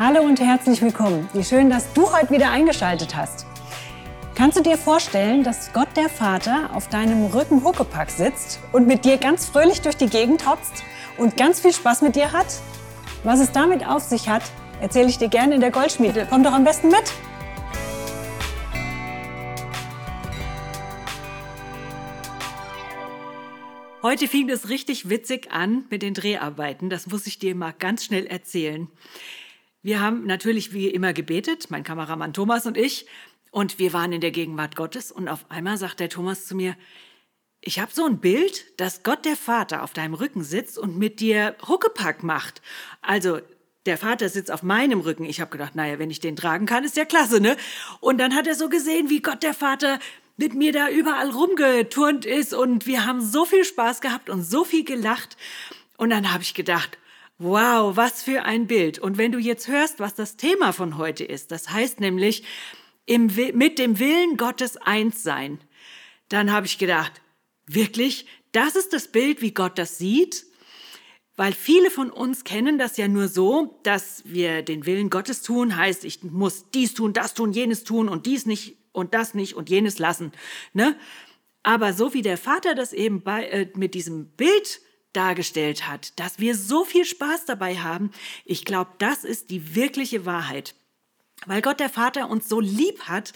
Hallo und herzlich willkommen. Wie schön, dass du heute wieder eingeschaltet hast. Kannst du dir vorstellen, dass Gott der Vater auf deinem Rücken Huckepack sitzt und mit dir ganz fröhlich durch die Gegend hopst und ganz viel Spaß mit dir hat? Was es damit auf sich hat, erzähle ich dir gerne in der Goldschmiede. Komm doch am besten mit. Heute fing es richtig witzig an mit den Dreharbeiten. Das muss ich dir mal ganz schnell erzählen. Wir haben natürlich wie immer gebetet, mein Kameramann Thomas und ich, und wir waren in der Gegenwart Gottes und auf einmal sagt der Thomas zu mir, ich habe so ein Bild, dass Gott der Vater auf deinem Rücken sitzt und mit dir Huckepack macht. Also der Vater sitzt auf meinem Rücken. Ich habe gedacht, naja, wenn ich den tragen kann, ist ja klasse, ne? Und dann hat er so gesehen, wie Gott der Vater mit mir da überall rumgeturnt ist und wir haben so viel Spaß gehabt und so viel gelacht. Und dann habe ich gedacht, wow, was für ein Bild. Und wenn du jetzt hörst, was das Thema von heute ist, das heißt nämlich im, mit dem Willen Gottes eins sein, dann habe ich gedacht, wirklich, das ist das Bild, wie Gott das sieht? Weil viele von uns kennen das ja nur so, dass wir den Willen Gottes tun, heißt, ich muss dies tun, das tun, jenes tun und dies nicht und das nicht und jenes lassen. Ne? Aber so wie der Vater das eben bei, äh, mit diesem Bild dargestellt hat, dass wir so viel Spaß dabei haben, ich glaube, das ist die wirkliche Wahrheit. Weil Gott der Vater uns so lieb hat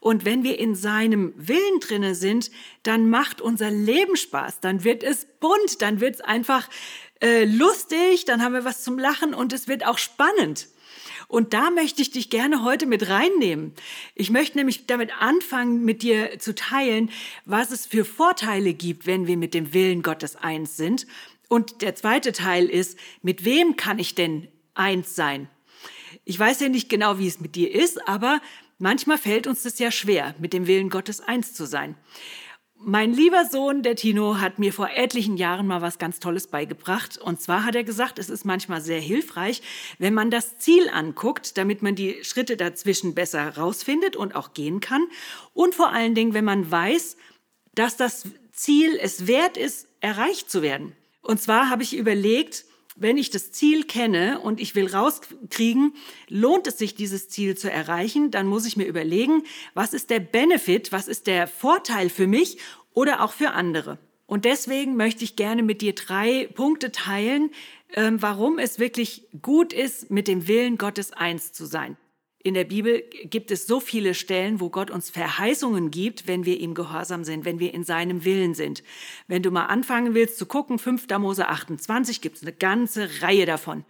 und wenn wir in seinem Willen drinne sind, dann macht unser Leben Spaß, dann wird es bunt, dann wird es einfach äh, lustig, dann haben wir was zum Lachen und es wird auch spannend. Und da möchte ich dich gerne heute mit reinnehmen. Ich möchte nämlich damit anfangen, mit dir zu teilen, was es für Vorteile gibt, wenn wir mit dem Willen Gottes eins sind. Und der zweite Teil ist, mit wem kann ich denn eins sein? Ich weiß ja nicht genau, wie es mit dir ist, aber manchmal fällt uns das ja schwer, mit dem Willen Gottes eins zu sein. Mein lieber Sohn, der Tino, hat mir vor etlichen Jahren mal was ganz Tolles beigebracht. Und zwar hat er gesagt, es ist manchmal sehr hilfreich, wenn man das Ziel anguckt, damit man die Schritte dazwischen besser rausfindet und auch gehen kann. Und vor allen Dingen, wenn man weiß, dass das Ziel es wert ist, erreicht zu werden. Und zwar habe ich überlegt, wenn ich das Ziel kenne und ich will rauskriegen, lohnt es sich, dieses Ziel zu erreichen, dann muss ich mir überlegen, was ist der Benefit, was ist der Vorteil für mich oder auch für andere. Und deswegen möchte ich gerne mit dir drei Punkte teilen, ähm, warum es wirklich gut ist, mit dem Willen Gottes eins zu sein. In der Bibel gibt es so viele Stellen, wo Gott uns Verheißungen gibt, wenn wir ihm gehorsam sind, wenn wir in seinem Willen sind. Wenn du mal anfangen willst zu gucken, 5. Mose 28 gibt es eine ganze Reihe davon.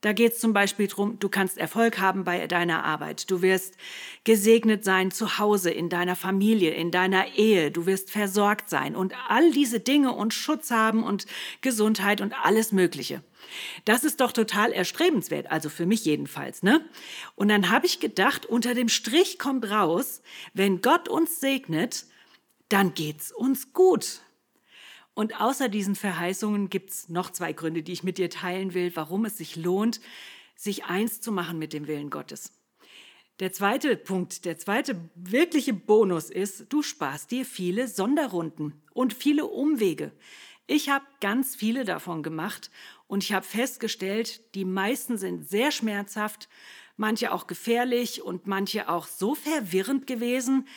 Da geht es zum Beispiel darum, du kannst Erfolg haben bei deiner Arbeit. Du wirst gesegnet sein zu Hause, in deiner Familie, in deiner Ehe. Du wirst versorgt sein und all diese Dinge und Schutz haben und Gesundheit und alles Mögliche. Das ist doch total erstrebenswert, also für mich jedenfalls, ne? Und dann habe ich gedacht, unter dem Strich kommt raus, wenn Gott uns segnet, dann geht's uns gut. Und außer diesen Verheißungen gibt es noch zwei Gründe, die ich mit dir teilen will, warum es sich lohnt, sich eins zu machen mit dem Willen Gottes. Der zweite Punkt, der zweite wirkliche Bonus ist, du sparst dir viele Sonderrunden und viele Umwege. Ich habe ganz viele davon gemacht und ich habe festgestellt, die meisten sind sehr schmerzhaft, manche auch gefährlich und manche auch so verwirrend gewesen.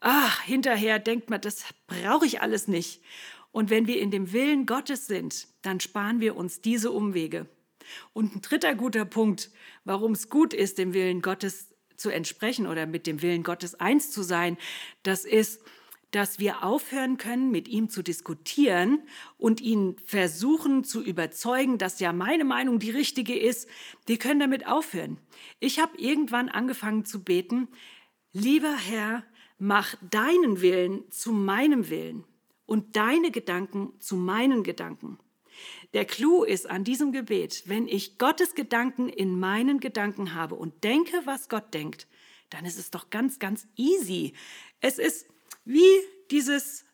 Ach, hinterher denkt man, das brauche ich alles nicht. Und wenn wir in dem Willen Gottes sind, dann sparen wir uns diese Umwege. Und ein dritter guter Punkt, warum es gut ist, dem Willen Gottes zu entsprechen oder mit dem Willen Gottes eins zu sein, das ist, dass wir aufhören können, mit ihm zu diskutieren und ihn versuchen zu überzeugen, dass ja meine Meinung die richtige ist. Wir können damit aufhören. Ich habe irgendwann angefangen zu beten, lieber Herr, mach deinen Willen zu meinem Willen und deine Gedanken zu meinen Gedanken. Der Clou ist an diesem Gebet, wenn ich Gottes Gedanken in meinen Gedanken habe und denke, was Gott denkt, dann ist es doch ganz, ganz easy. Es ist wie dieses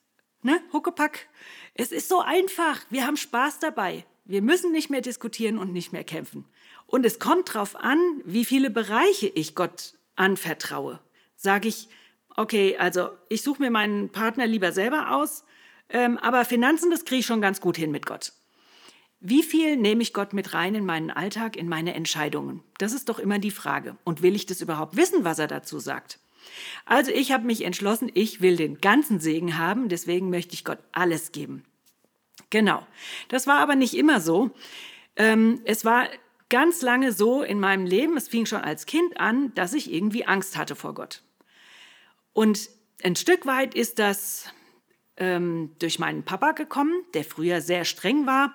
ne, Huckepack. Es ist so einfach. Wir haben Spaß dabei. Wir müssen nicht mehr diskutieren und nicht mehr kämpfen. Und es kommt darauf an, wie viele Bereiche ich Gott anvertraue. Sage ich, okay, also ich suche mir meinen Partner lieber selber aus ähm, aber Finanzen, das kriege ich schon ganz gut hin mit Gott. Wie viel nehme ich Gott mit rein in meinen Alltag, in meine Entscheidungen? Das ist doch immer die Frage. Und will ich das überhaupt wissen, was er dazu sagt? Also ich habe mich entschlossen, ich will den ganzen Segen haben, deswegen möchte ich Gott alles geben. Genau. Das war aber nicht immer so. Ähm, es war ganz lange so in meinem Leben, es fing schon als Kind an, dass ich irgendwie Angst hatte vor Gott. Und ein Stück weit ist das ähm, durch meinen Papa gekommen, der früher sehr streng war.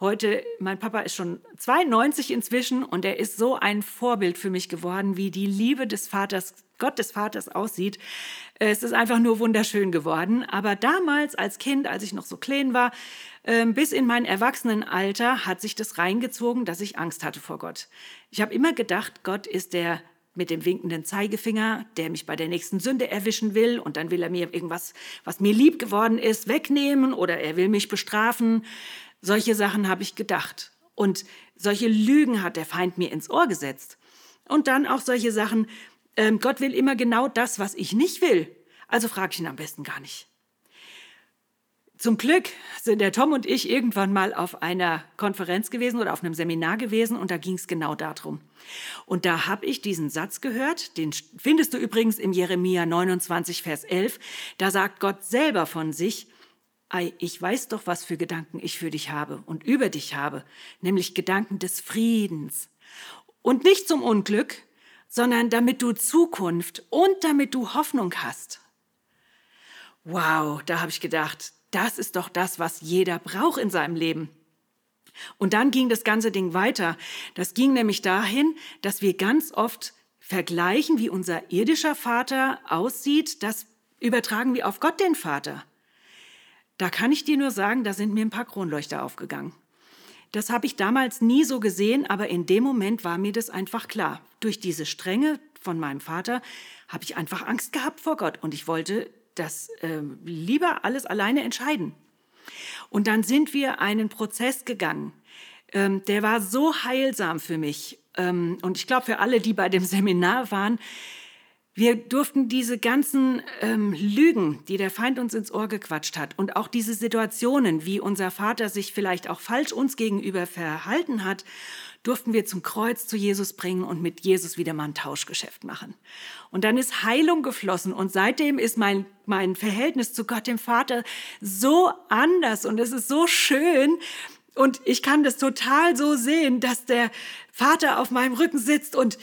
Heute, mein Papa ist schon 92 inzwischen und er ist so ein Vorbild für mich geworden, wie die Liebe des Vaters, Gott des Vaters aussieht. Es ist einfach nur wunderschön geworden. Aber damals als Kind, als ich noch so klein war, ähm, bis in mein Erwachsenenalter hat sich das reingezogen, dass ich Angst hatte vor Gott. Ich habe immer gedacht, Gott ist der mit dem winkenden Zeigefinger, der mich bei der nächsten Sünde erwischen will und dann will er mir irgendwas, was mir lieb geworden ist, wegnehmen oder er will mich bestrafen. Solche Sachen habe ich gedacht. Und solche Lügen hat der Feind mir ins Ohr gesetzt. Und dann auch solche Sachen, ähm, Gott will immer genau das, was ich nicht will. Also frage ich ihn am besten gar nicht. Zum Glück sind der Tom und ich irgendwann mal auf einer Konferenz gewesen oder auf einem Seminar gewesen und da ging es genau darum. Und da habe ich diesen Satz gehört, den findest du übrigens im Jeremia 29, Vers 11. Da sagt Gott selber von sich, ich weiß doch, was für Gedanken ich für dich habe und über dich habe, nämlich Gedanken des Friedens. Und nicht zum Unglück, sondern damit du Zukunft und damit du Hoffnung hast. Wow, da habe ich gedacht, das ist doch das, was jeder braucht in seinem Leben. Und dann ging das ganze Ding weiter. Das ging nämlich dahin, dass wir ganz oft vergleichen, wie unser irdischer Vater aussieht. Das übertragen wir auf Gott den Vater. Da kann ich dir nur sagen, da sind mir ein paar Kronleuchter aufgegangen. Das habe ich damals nie so gesehen, aber in dem Moment war mir das einfach klar. Durch diese Strenge von meinem Vater habe ich einfach Angst gehabt vor Gott und ich wollte das äh, lieber alles alleine entscheiden. Und dann sind wir einen Prozess gegangen. Ähm, der war so heilsam für mich ähm, und ich glaube für alle, die bei dem Seminar waren. Wir durften diese ganzen ähm, Lügen, die der Feind uns ins Ohr gequatscht hat und auch diese Situationen, wie unser Vater sich vielleicht auch falsch uns gegenüber verhalten hat durften wir zum Kreuz zu Jesus bringen und mit Jesus wieder mal ein Tauschgeschäft machen. Und dann ist Heilung geflossen und seitdem ist mein, mein Verhältnis zu Gott, dem Vater, so anders und es ist so schön. Und ich kann das total so sehen, dass der Vater auf meinem Rücken sitzt und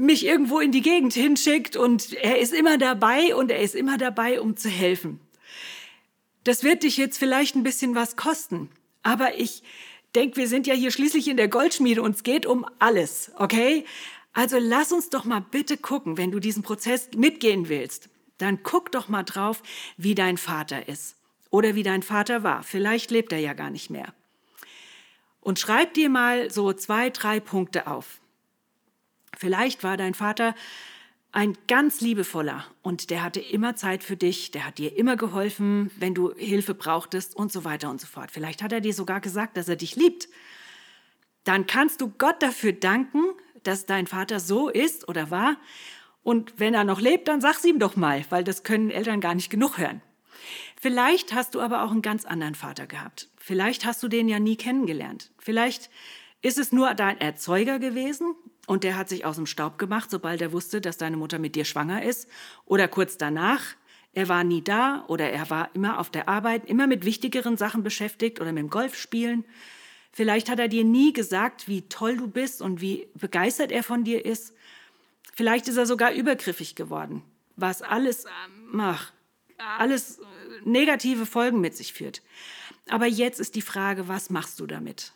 mich irgendwo in die Gegend hinschickt und er ist immer dabei und er ist immer dabei, um zu helfen. Das wird dich jetzt vielleicht ein bisschen was kosten, aber ich denke, wir sind ja hier schließlich in der Goldschmiede und es geht um alles, okay? Also lass uns doch mal bitte gucken, wenn du diesen Prozess mitgehen willst, dann guck doch mal drauf, wie dein Vater ist oder wie dein Vater war. Vielleicht lebt er ja gar nicht mehr. Und schreib dir mal so zwei, drei Punkte auf. Vielleicht war dein Vater ein ganz liebevoller und der hatte immer Zeit für dich, der hat dir immer geholfen, wenn du Hilfe brauchtest und so weiter und so fort. Vielleicht hat er dir sogar gesagt, dass er dich liebt. Dann kannst du Gott dafür danken, dass dein Vater so ist oder war. Und wenn er noch lebt, dann sag's ihm doch mal, weil das können Eltern gar nicht genug hören. Vielleicht hast du aber auch einen ganz anderen Vater gehabt. Vielleicht hast du den ja nie kennengelernt. Vielleicht ist es nur dein Erzeuger gewesen und der hat sich aus dem Staub gemacht, sobald er wusste, dass deine Mutter mit dir schwanger ist. Oder kurz danach, er war nie da oder er war immer auf der Arbeit, immer mit wichtigeren Sachen beschäftigt oder mit dem Golfspielen. Vielleicht hat er dir nie gesagt, wie toll du bist und wie begeistert er von dir ist. Vielleicht ist er sogar übergriffig geworden, was alles, ach, alles negative Folgen mit sich führt. Aber jetzt ist die Frage, was machst du damit?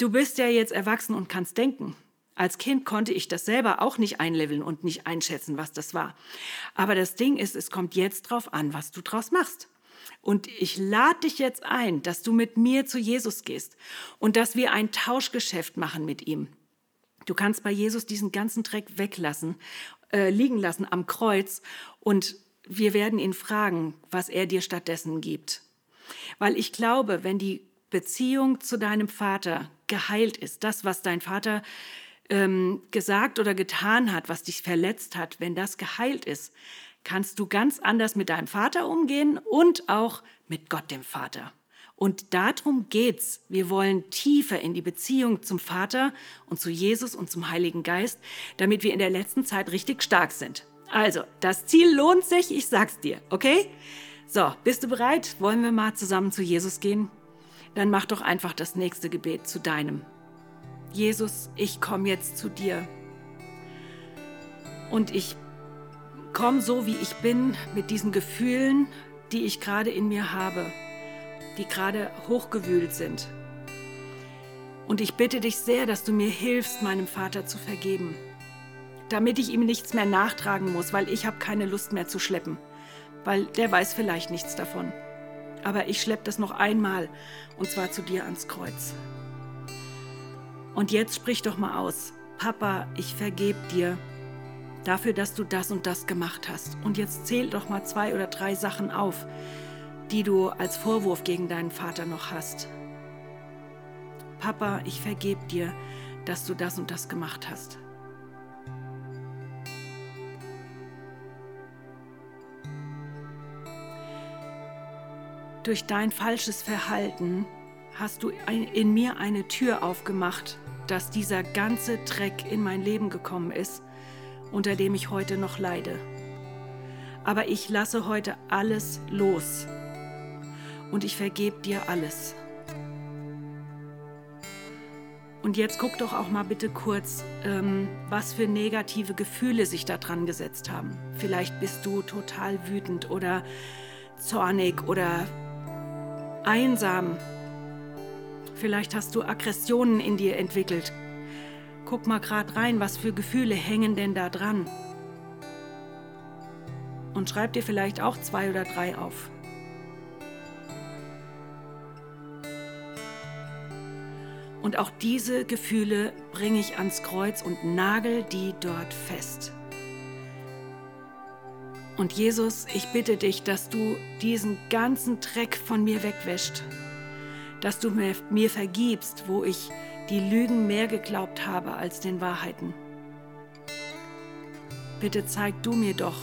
Du bist ja jetzt erwachsen und kannst denken. Als Kind konnte ich das selber auch nicht einleveln und nicht einschätzen, was das war. Aber das Ding ist, es kommt jetzt drauf an, was du draus machst. Und ich lade dich jetzt ein, dass du mit mir zu Jesus gehst und dass wir ein Tauschgeschäft machen mit ihm. Du kannst bei Jesus diesen ganzen Dreck weglassen, äh, liegen lassen am Kreuz und wir werden ihn fragen, was er dir stattdessen gibt. Weil ich glaube, wenn die Beziehung zu deinem Vater geheilt ist, das, was dein Vater ähm, gesagt oder getan hat, was dich verletzt hat, wenn das geheilt ist, kannst du ganz anders mit deinem Vater umgehen und auch mit Gott dem Vater. Und darum geht's. Wir wollen tiefer in die Beziehung zum Vater und zu Jesus und zum Heiligen Geist, damit wir in der letzten Zeit richtig stark sind. Also, das Ziel lohnt sich, ich sag's dir, okay? So, bist du bereit? Wollen wir mal zusammen zu Jesus gehen? Dann mach doch einfach das nächste Gebet zu deinem. Jesus, ich komme jetzt zu dir. Und ich komme so, wie ich bin, mit diesen Gefühlen, die ich gerade in mir habe die gerade hochgewühlt sind. Und ich bitte dich sehr, dass du mir hilfst, meinem Vater zu vergeben, damit ich ihm nichts mehr nachtragen muss, weil ich habe keine Lust mehr zu schleppen, weil der weiß vielleicht nichts davon. Aber ich schleppe das noch einmal, und zwar zu dir ans Kreuz. Und jetzt sprich doch mal aus. Papa, ich vergeb dir dafür, dass du das und das gemacht hast. Und jetzt zähl doch mal zwei oder drei Sachen auf, die du als Vorwurf gegen deinen Vater noch hast. Papa, ich vergebe dir, dass du das und das gemacht hast. Durch dein falsches Verhalten hast du in mir eine Tür aufgemacht, dass dieser ganze Dreck in mein Leben gekommen ist, unter dem ich heute noch leide. Aber ich lasse heute alles los und ich vergebe dir alles. Und jetzt guck doch auch mal bitte kurz, ähm, was für negative Gefühle sich da dran gesetzt haben. Vielleicht bist du total wütend oder zornig oder einsam. Vielleicht hast du Aggressionen in dir entwickelt. Guck mal gerade rein, was für Gefühle hängen denn da dran. Und schreib dir vielleicht auch zwei oder drei auf. Und auch diese Gefühle bringe ich ans Kreuz und nagel die dort fest. Und Jesus, ich bitte dich, dass du diesen ganzen Dreck von mir wegwäscht, dass du mir, mir vergibst, wo ich die Lügen mehr geglaubt habe als den Wahrheiten. Bitte zeig du mir doch,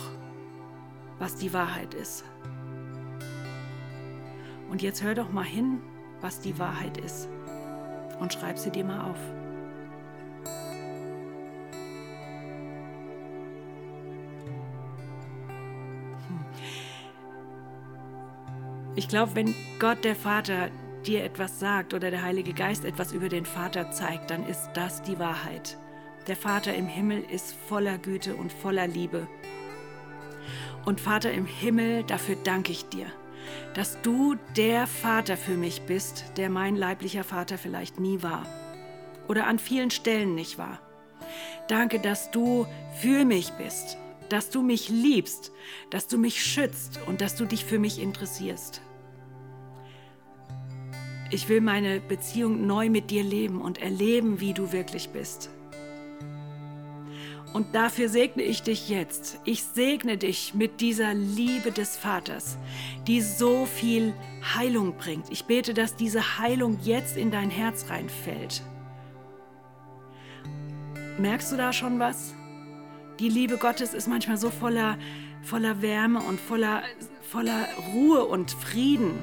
was die Wahrheit ist. Und jetzt hör doch mal hin, was die Wahrheit ist und schreib sie dir mal auf. Ich glaube, wenn Gott der Vater dir etwas sagt oder der Heilige Geist etwas über den Vater zeigt, dann ist das die Wahrheit. Der Vater im Himmel ist voller Güte und voller Liebe. Und Vater im Himmel, dafür danke ich dir dass du der Vater für mich bist, der mein leiblicher Vater vielleicht nie war oder an vielen Stellen nicht war. Danke, dass du für mich bist, dass du mich liebst, dass du mich schützt und dass du dich für mich interessierst. Ich will meine Beziehung neu mit dir leben und erleben, wie du wirklich bist. Und dafür segne ich dich jetzt. Ich segne dich mit dieser Liebe des Vaters, die so viel Heilung bringt. Ich bete, dass diese Heilung jetzt in dein Herz reinfällt. Merkst du da schon was? Die Liebe Gottes ist manchmal so voller, voller Wärme und voller, voller Ruhe und Frieden.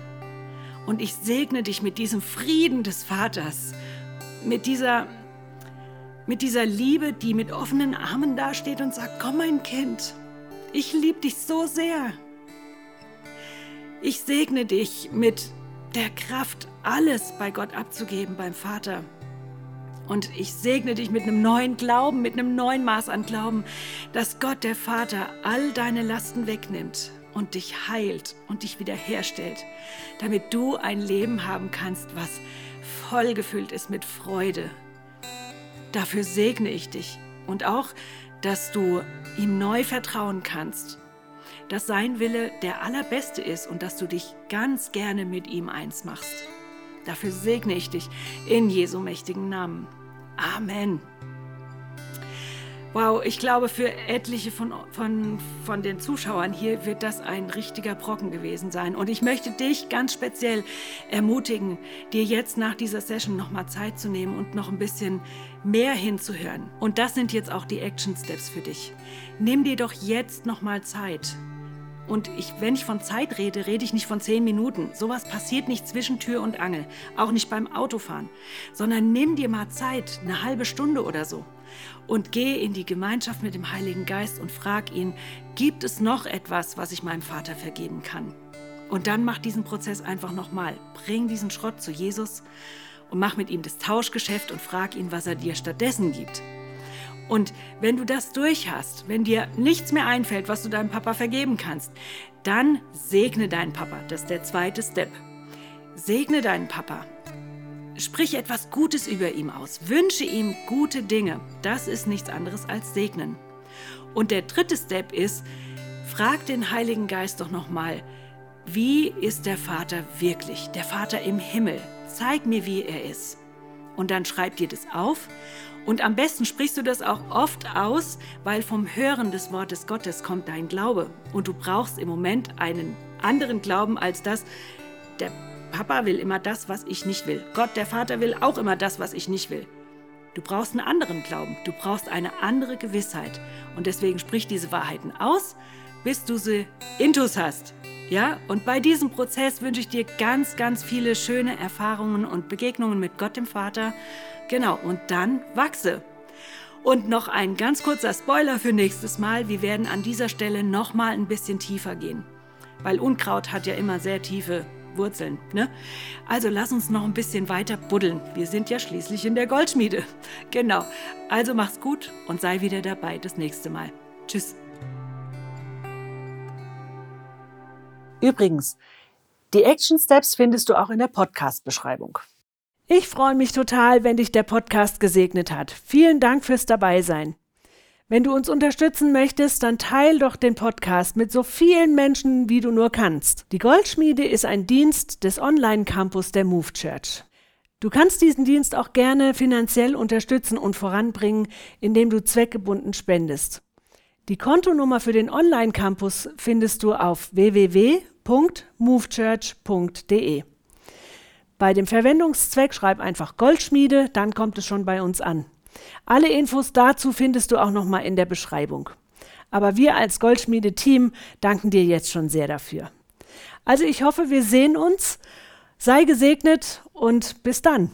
Und ich segne dich mit diesem Frieden des Vaters, mit dieser mit dieser Liebe, die mit offenen Armen dasteht und sagt, komm mein Kind, ich liebe dich so sehr. Ich segne dich mit der Kraft, alles bei Gott abzugeben, beim Vater. Und ich segne dich mit einem neuen Glauben, mit einem neuen Maß an Glauben, dass Gott, der Vater, all deine Lasten wegnimmt und dich heilt und dich wiederherstellt, damit du ein Leben haben kannst, was vollgefüllt ist mit Freude, Dafür segne ich dich und auch, dass du ihm neu vertrauen kannst, dass sein Wille der allerbeste ist und dass du dich ganz gerne mit ihm eins machst. Dafür segne ich dich in Jesu mächtigen Namen. Amen. Wow, ich glaube, für etliche von, von, von den Zuschauern hier wird das ein richtiger Brocken gewesen sein. Und ich möchte dich ganz speziell ermutigen, dir jetzt nach dieser Session nochmal Zeit zu nehmen und noch ein bisschen mehr hinzuhören. Und das sind jetzt auch die Action Steps für dich. Nimm dir doch jetzt nochmal Zeit Und ich, wenn ich von Zeit rede, rede ich nicht von zehn Minuten. Sowas passiert nicht zwischen Tür und Angel, auch nicht beim Autofahren, sondern nimm dir mal Zeit, eine halbe Stunde oder so. Und geh in die Gemeinschaft mit dem Heiligen Geist und frag ihn, gibt es noch etwas, was ich meinem Vater vergeben kann? Und dann mach diesen Prozess einfach nochmal. Bring diesen Schrott zu Jesus und mach mit ihm das Tauschgeschäft und frag ihn, was er dir stattdessen gibt. Und wenn du das durch hast, wenn dir nichts mehr einfällt, was du deinem Papa vergeben kannst, dann segne deinen Papa. Das ist der zweite Step. Segne deinen Papa. Sprich etwas Gutes über ihm aus. Wünsche ihm gute Dinge. Das ist nichts anderes als segnen. Und der dritte Step ist, frag den Heiligen Geist doch nochmal, wie ist der Vater wirklich? Der Vater im Himmel. Zeig mir, wie er ist. Und dann schreib dir das auf und am besten sprichst du das auch oft aus, weil vom Hören des Wortes Gottes kommt dein Glaube. Und du brauchst im Moment einen anderen Glauben als das, der Papa will immer das, was ich nicht will. Gott, der Vater will auch immer das, was ich nicht will. Du brauchst einen anderen Glauben. Du brauchst eine andere Gewissheit. Und deswegen sprich diese Wahrheiten aus, bis du sie intus hast. Ja, und bei diesem Prozess wünsche ich dir ganz, ganz viele schöne Erfahrungen und Begegnungen mit Gott dem Vater. Genau, und dann wachse. Und noch ein ganz kurzer Spoiler für nächstes Mal. Wir werden an dieser Stelle noch mal ein bisschen tiefer gehen. Weil Unkraut hat ja immer sehr tiefe Wurzeln. Ne? Also lass uns noch ein bisschen weiter buddeln. Wir sind ja schließlich in der Goldschmiede. Genau. Also mach's gut und sei wieder dabei das nächste Mal. Tschüss. Übrigens, die Action Steps findest du auch in der Podcast-Beschreibung. Ich freue mich total, wenn dich der Podcast gesegnet hat. Vielen Dank fürs Dabeisein. Wenn du uns unterstützen möchtest, dann teil doch den Podcast mit so vielen Menschen, wie du nur kannst. Die Goldschmiede ist ein Dienst des Online-Campus der Move Church. Du kannst diesen Dienst auch gerne finanziell unterstützen und voranbringen, indem du zweckgebunden spendest. Die Kontonummer für den Online-Campus findest du auf www www.movechurch.de. Bei dem Verwendungszweck schreib einfach Goldschmiede, dann kommt es schon bei uns an. Alle Infos dazu findest du auch nochmal in der Beschreibung. Aber wir als Goldschmiede-Team danken dir jetzt schon sehr dafür. Also ich hoffe, wir sehen uns. Sei gesegnet und bis dann.